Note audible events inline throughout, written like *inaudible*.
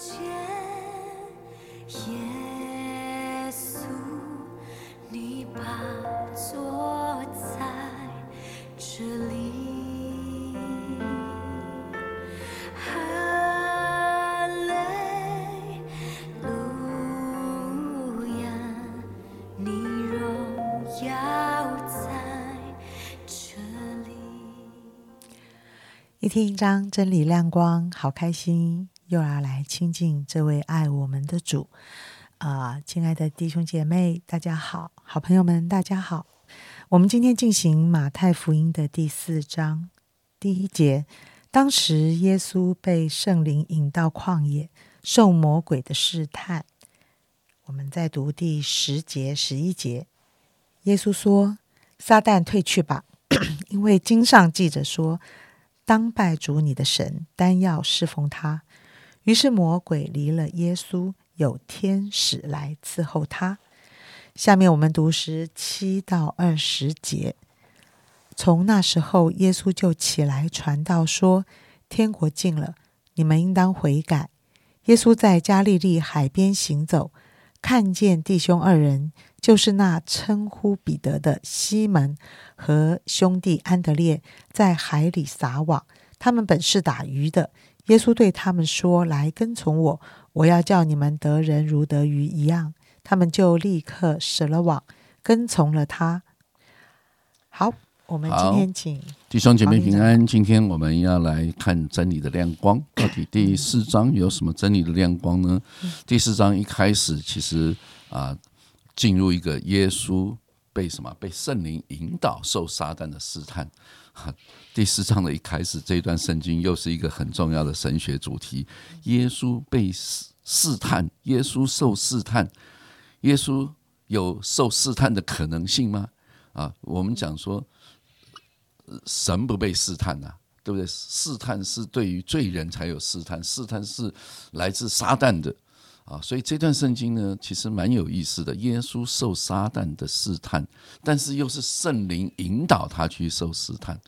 见耶稣，你宝座在这里。哈利路亚，你荣耀在这里。一听一章真理亮光，好开心，又要来亲近这位爱我们的主。啊、亲爱的弟兄姐妹，大家好，好朋友们，大家好。我们今天进行马太福音的第四章第一节。当时耶稣被圣灵引到旷野，受魔鬼的试探。我们再读第十节、十一节。耶稣说：“撒旦退去吧，*clears throat* 因为经上记着说。”当拜主你的神，单要侍奉他。于是魔鬼离了耶稣，有天使来伺候他。下面我们读十七到二十节。从那时候，耶稣就起来传道说：“天国近了，你们应当悔改。”耶稣在加利利海边行走，看见弟兄二人，就是那称呼彼得的西门和兄弟安德烈，在海里撒网。他们本是打鱼的。耶稣对他们说：“来跟从我，我要叫你们得人如得鱼一样。”他们就立刻舍了网，跟从了他。好，我们今天请弟兄姐妹平安，今天我们要来看真理的亮光。到底第四章有什么真理的亮光呢？第四章一开始其实啊，进入一个耶稣被什么被圣灵引导受撒旦的试探。哈，第四章的一开始这一段圣经又是一个很重要的神学主题：耶稣被试试探，耶稣受试探，耶稣有受试探的可能性吗？啊，我们讲说。神不被试探呐、对不对？试探是对于罪人才有试探，试探是来自撒旦的啊。所以这段圣经呢，其实蛮有意思的。耶稣受撒旦的试探，但是又是圣灵引导他去受试探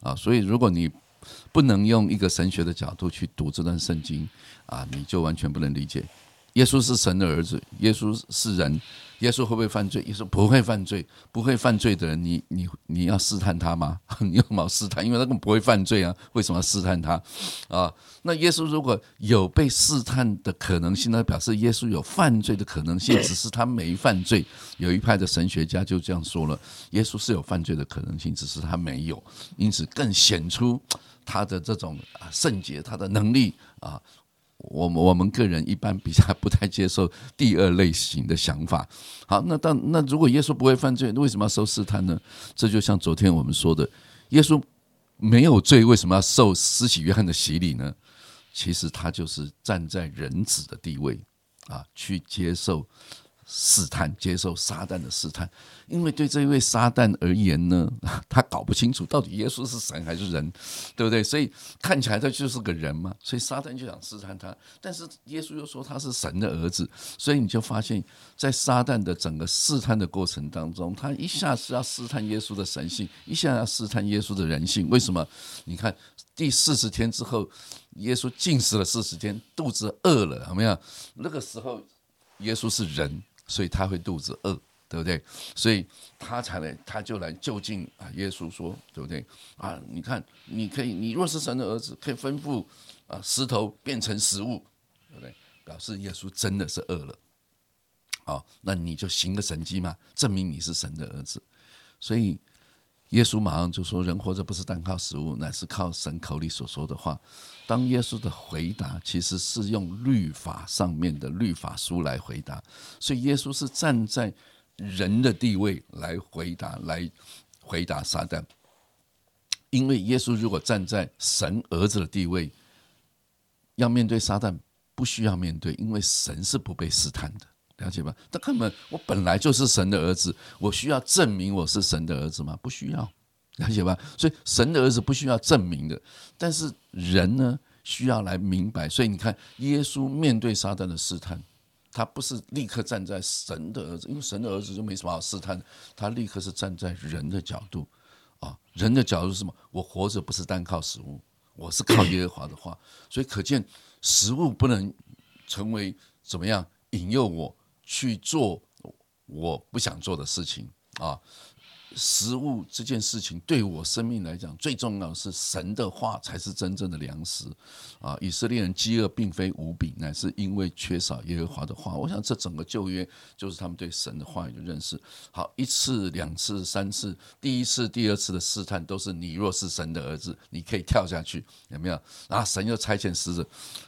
啊。所以如果你不能用一个神学的角度去读这段圣经啊，你就完全不能理解。耶稣是神的儿子，耶稣是人，耶稣会不会犯罪？耶稣不会犯罪，不会犯罪的人，你你你要试探他吗？*laughs* 你有什么试探？因为他根本不会犯罪啊，为什么要试探他？啊，那耶稣如果有被试探的可能性，那表示耶稣有犯罪的可能性，*coughs* 只是他没犯罪。有一派的神学家就这样说了：耶稣是有犯罪的可能性，只是他没有，因此更显出他的这种啊圣洁，他的能力啊。我们我们个人一般比较不太接受第二类型的想法。好，那但那如果耶稣不会犯罪，为什么要受试探呢？这就像昨天我们说的，耶稣没有罪，为什么要受施洗约翰的洗礼呢？其实他就是站在人子的地位啊，去接受试探，接受撒旦的试探。因为对这一位撒旦而言呢，*laughs* 他搞不清楚到底耶稣是神还是人，对不对？所以看起来他就是个人嘛，所以撒旦就想试探他。但是耶稣又说他是神的儿子，所以你就发现，在撒旦的整个试探的过程当中，他一下是要试探耶稣的神性，一下要试探耶稣的人性。为什么？你看第四十天之后，耶稣禁食了四十天，肚子饿了，有没有？那个时候耶稣是人，所以他会肚子饿。对不对？所以他才来，他就来就近啊。耶稣说，对不对？啊，你看，你可以，你若是神的儿子，可以吩咐啊石头变成食物，对不对？表示耶稣真的是饿了。好，那你就行个神迹嘛，证明你是神的儿子。所以耶稣马上就说：“人活着不是单靠食物，乃是靠神口里所说的话。”当耶稣的回答其实是用律法上面的律法书来回答，所以耶稣是站在人的地位来回答，来回答撒旦。因为耶稣如果站在神儿子的地位，要面对撒旦，不需要面对，因为神是不被试探的，了解吧？他根本我本来就是神的儿子，我需要证明我是神的儿子吗？不需要，了解吧？所以神的儿子不需要证明的，但是人呢，需要来明白。所以你看，耶稣面对撒旦的试探。他不是立刻站在神的儿子，因为神的儿子就没什么好试探，他立刻是站在人的角度，啊，人的角度是什么？我活着不是单靠食物，我是靠耶和华的话，所以可见食物不能成为怎么样引诱我去做我不想做的事情啊。食物这件事情对我生命来讲，最重要是神的话才是真正的粮食啊！以色列人饥饿并非无比，乃是因为缺少耶和华的话。我想这整个旧约就是他们对神的话语的认识。好，一次、两次、三次，第一次、第二次的试探都是你若是神的儿子，你可以跳下去，有没有？然后神又差遣使者，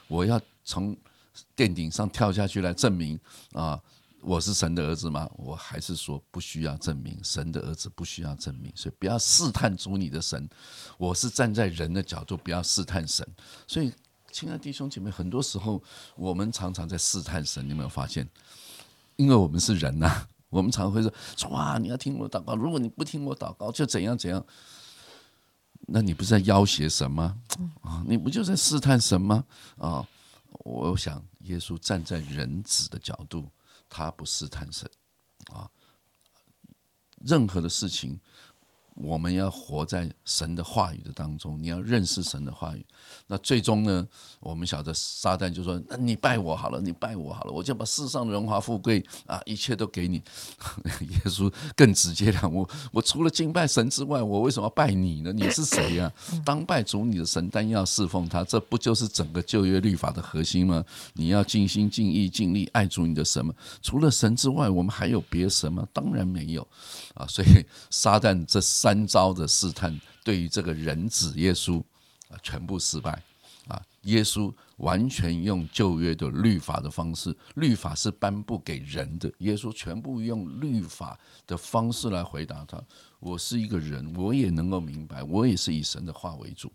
我要从殿顶上跳下去来证明啊！我是神的儿子吗？我还是说不需要证明，神的儿子不需要证明，所以不要试探主你的神。我是站在人的角度，不要试探神。所以，亲爱的弟兄姐妹，很多时候我们常常在试探神，你有没有发现？因为我们是人呐，我们常会说：哇，你要听我祷告，如果你不听我祷告，就怎样怎样。那你不是在要挟神吗？啊，你不就在试探神吗？啊，我想耶稣站在人子的角度。他不试探神，啊，任何的事情。我们要活在神的话语的当中，你要认识神的话语。那最终呢，我们晓得撒旦就说：“那你拜我好了，你拜我好了，我就把世上的荣华富贵啊，一切都给你。*laughs* ”耶稣更直接了：“我我除了敬拜神之外，我为什么要拜你呢？你是谁呀？当拜主你的神，但要侍奉他，这不就是整个旧约律法的核心吗？你要尽心尽意尽力爱主你的神吗？除了神之外，我们还有别神吗？当然没有啊！所以撒旦这是。三招的试探，对于这个人子耶稣啊，全部失败啊！耶稣完全用旧约的律法的方式，律法是颁布给人的，耶稣全部用律法的方式来回答他。我是一个人，我也能够明白，我也是以神的话为主。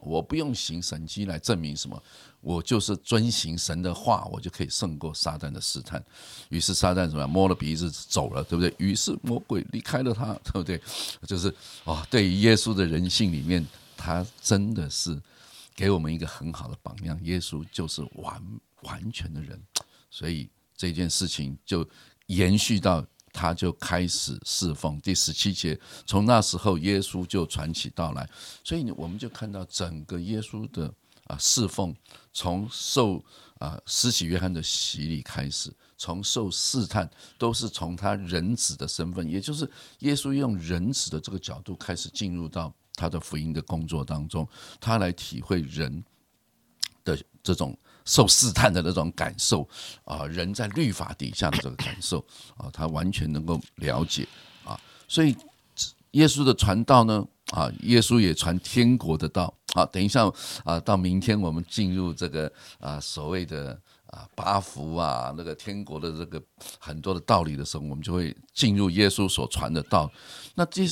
我不用行神迹来证明什么，我就是遵行神的话，我就可以胜过撒旦的试探。于是撒旦怎么样？摸了鼻子走了，对不对？于是魔鬼离开了他，对不对？*laughs* 就是哦，对于耶稣的人性里面，他真的是给我们一个很好的榜样。耶稣就是完完全的人，所以这件事情就延续到。他就开始侍奉。第十七节，从那时候耶稣就传起道来，所以我们就看到整个耶稣的啊侍奉，从受啊施洗约翰的洗礼开始，从受试探都是从他人子的身份，也就是耶稣用人子的这个角度开始进入到他的福音的工作当中，他来体会人的这种。受试探的那种感受啊，人在律法底下的这个感受啊，他完全能够了解啊。所以耶稣的传道呢啊，耶稣也传天国的道。好，等一下啊，到明天我们进入这个啊所谓的啊八福啊那个天国的这个很多的道理的时候，我们就会进入耶稣所传的道。那这。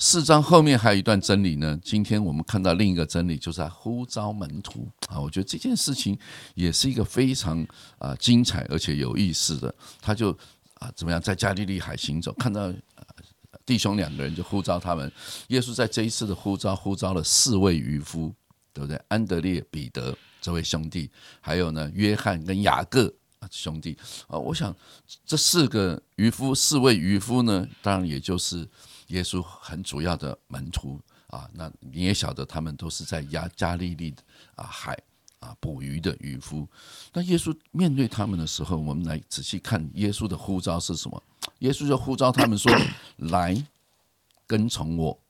四章后面还有一段真理呢。今天我们看到另一个真理，就是呼召门徒啊。我觉得这件事情也是一个非常啊精彩而且有意思的。他就啊怎么样在加利利海行走，看到弟兄两个人就呼召他们。耶稣在这一次的呼召，呼召了四位渔夫，对不对？安德烈、彼得这位兄弟，还有呢约翰跟雅各啊兄弟啊。我想这四个渔夫，四位渔夫呢，当然也就是。耶稣很主要的门徒啊，那你也晓得，他们都是在亚加利利啊海啊捕鱼的渔夫。那耶稣面对他们的时候，我们来仔细看耶稣的呼召是什么？耶稣就呼召他们说：“ *coughs* 来跟从我，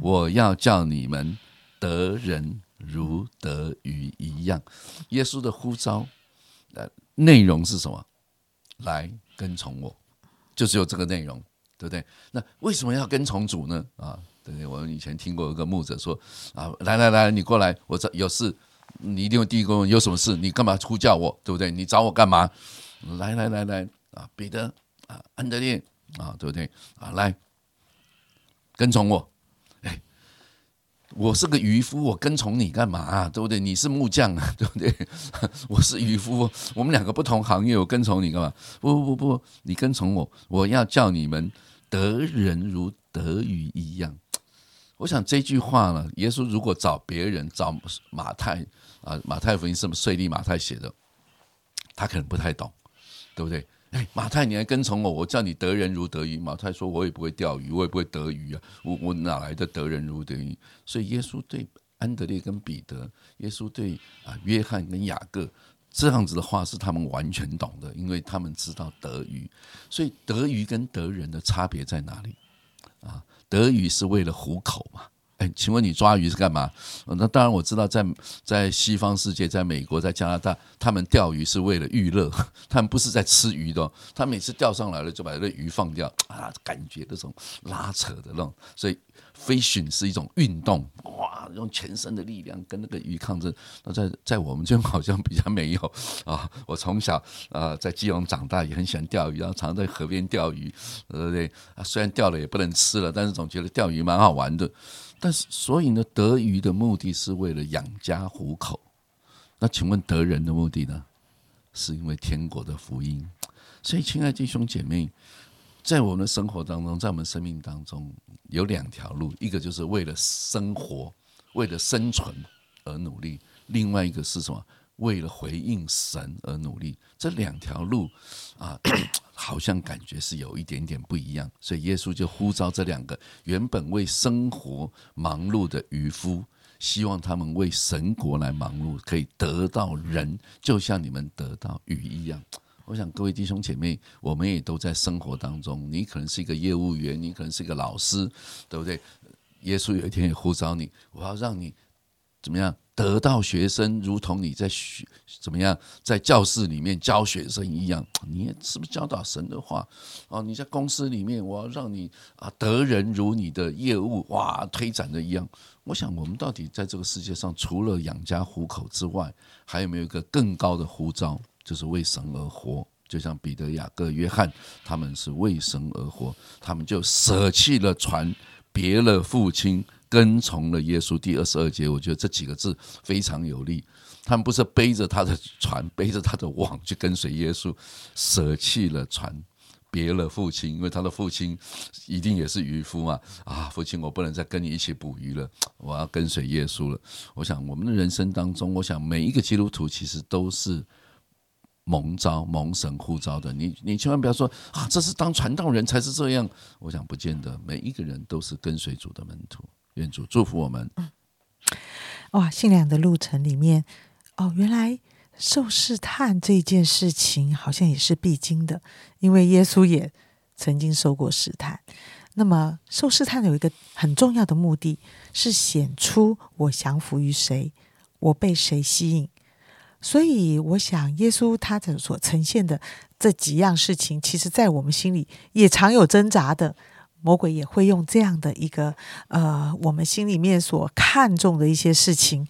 我要叫你们得人如得鱼一样。”耶稣的呼召呃内容是什么？来跟从我，就只有这个内容。对不对？那为什么要跟从主呢？啊，对不对？我们以前听过一个牧者说啊，来来来，你过来，我这有事，你一定会第一个问有什么事？你干嘛呼叫我？对不对？你找我干嘛？来来来来啊，彼得啊，安德烈啊，对不对？啊，来跟从我。我是个渔夫，我跟从你干嘛？对不对？你是木匠啊，*laughs* 对不对？我是渔夫，我们两个不同行业，我跟从你干嘛？不不不不，你跟从我，我要叫你们。得人如得鱼一样，我想这句话呢，耶稣如果找别人，找马太啊，马太福音是么税吏马太写的，他可能不太懂，对不对？哎，马太，你还跟从我，我叫你得人如得鱼。马太说，我也不会钓鱼，我也不会得鱼啊，我我哪来的得人如得鱼？所以耶稣对安德烈跟彼得，耶稣对啊约翰跟雅各。这样子的话是他们完全懂的，因为他们知道得鱼，所以得鱼跟得人的差别在哪里？啊，得鱼是为了糊口嘛。哎，请问你抓鱼是干嘛？那当然我知道，在在西方世界，在美国，在加拿大，他们钓鱼是为了娱乐，*laughs* 他们不是在吃鱼的。他每次钓上来了，就把那鱼放掉啊，感觉那种拉扯的那种，所以。fishing 是一种运动，哇，用全身的力量跟那个鱼抗争。那在在我们这边好像比较没有啊。我从小啊在基隆长大，也很喜欢钓鱼，然后常在河边钓鱼，对不对？啊，虽然钓了也不能吃了，但是总觉得钓鱼蛮好玩的。但是所以呢，得鱼的目的是为了养家糊口。那请问得人的目的呢？是因为天国的福音。所以，亲爱弟兄姐妹。在我们的生活当中，在我们生命当中，有两条路，一个就是为了生活、为了生存而努力；另外一个是什么？为了回应神而努力。这两条路啊，*clears throat* 好像感觉是有一点点不一样。所以耶稣就呼召这两个原本为生活忙碌的渔夫，希望他们为神国来忙碌，可以得到人，就像你们得到鱼一样。我想各位弟兄姐妹，我们也都在生活当中。你可能是一个业务员，你可能是一个老师，对不对？耶稣有一天也呼召你，我要让你怎么样得到学生，如同你在学怎么样在教室里面教学生一样。*tsk* 你是不是教导神的话？哦，你在公司里面，我要让你啊得人如你的业务哇推展的一样。我想，我们到底在这个世界上，除了养家糊口之外，还有没有一个更高的呼召？就是为神而活，就像彼得、雅各、约翰，他们是为神而活，他们就舍弃了船，别了父亲，跟从了耶稣。第二十二节，我觉得这几个字非常有力。他们不是背着他的船，背着他的网去跟随耶稣，舍弃了船，别了父亲，因为他的父亲一定也是渔夫嘛。啊，父亲，我不能再跟你一起捕鱼了，我要跟随耶稣了。我想，我们的人生当中，我想每一个基督徒其实都是。蒙召、蒙神呼召的，你你千万不要说啊，这是当传道人才是这样。我想不见得，每一个人都是跟随主的门徒。愿主祝福我们。嗯哇，信仰的路程里面，哦，原来受试探这件事情好像也是必经的，因为耶稣也曾经受过试探。那么受试探有一个很重要的目的是显出我降服于谁，我被谁吸引。所以，我想，耶稣他所呈现的这几样事情，其实在我们心里也常有挣扎的。魔鬼也会用这样的一个呃，我们心里面所看重的一些事情，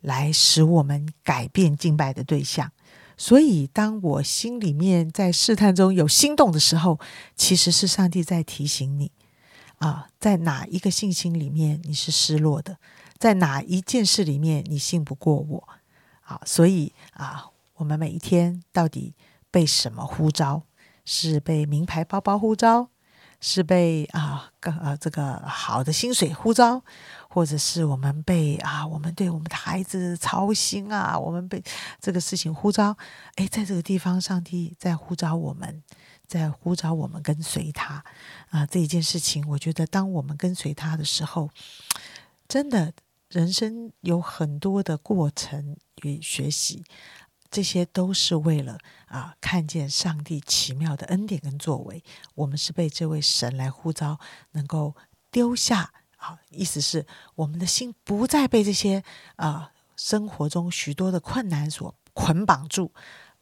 来使我们改变敬拜的对象。所以，当我心里面在试探中有心动的时候，其实是上帝在提醒你啊，在哪一个信心里面你是失落的，在哪一件事里面你信不过我。啊，所以啊，我们每一天到底被什么呼召？是被名牌包包呼召，是被啊个呃这个好的薪水呼召，或者是我们被啊我们对我们的孩子操心啊，我们被这个事情呼召？哎，在这个地方，上帝在呼召我们，在呼召我们跟随他啊！这一件事情，我觉得当我们跟随他的时候，真的。人生有很多的过程与学习，这些都是为了啊，看见上帝奇妙的恩典跟作为。我们是被这位神来呼召，能够丢下啊，意思是我们的心不再被这些啊生活中许多的困难所捆绑住，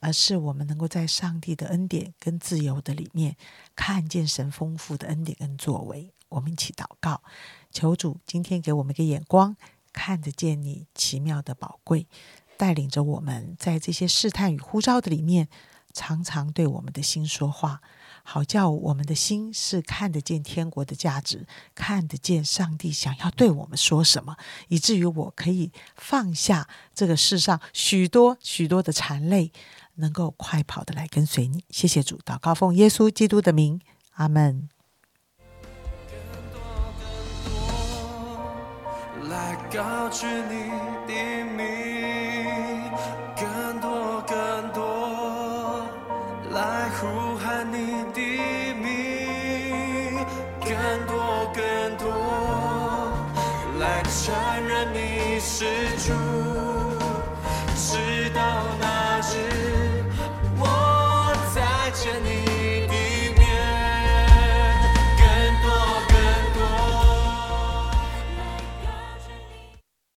而是我们能够在上帝的恩典跟自由的里面，看见神丰富的恩典跟作为。我们一起祷告，求主今天给我们一个眼光。看得见你奇妙的宝贵，带领着我们在这些试探与呼召的里面，常常对我们的心说话，好叫我们的心是看得见天国的价值，看得见上帝想要对我们说什么，以至于我可以放下这个世上许多许多的缠累，能够快跑的来跟随你。谢谢主，祷告奉耶稣基督的名，阿门。来高举你的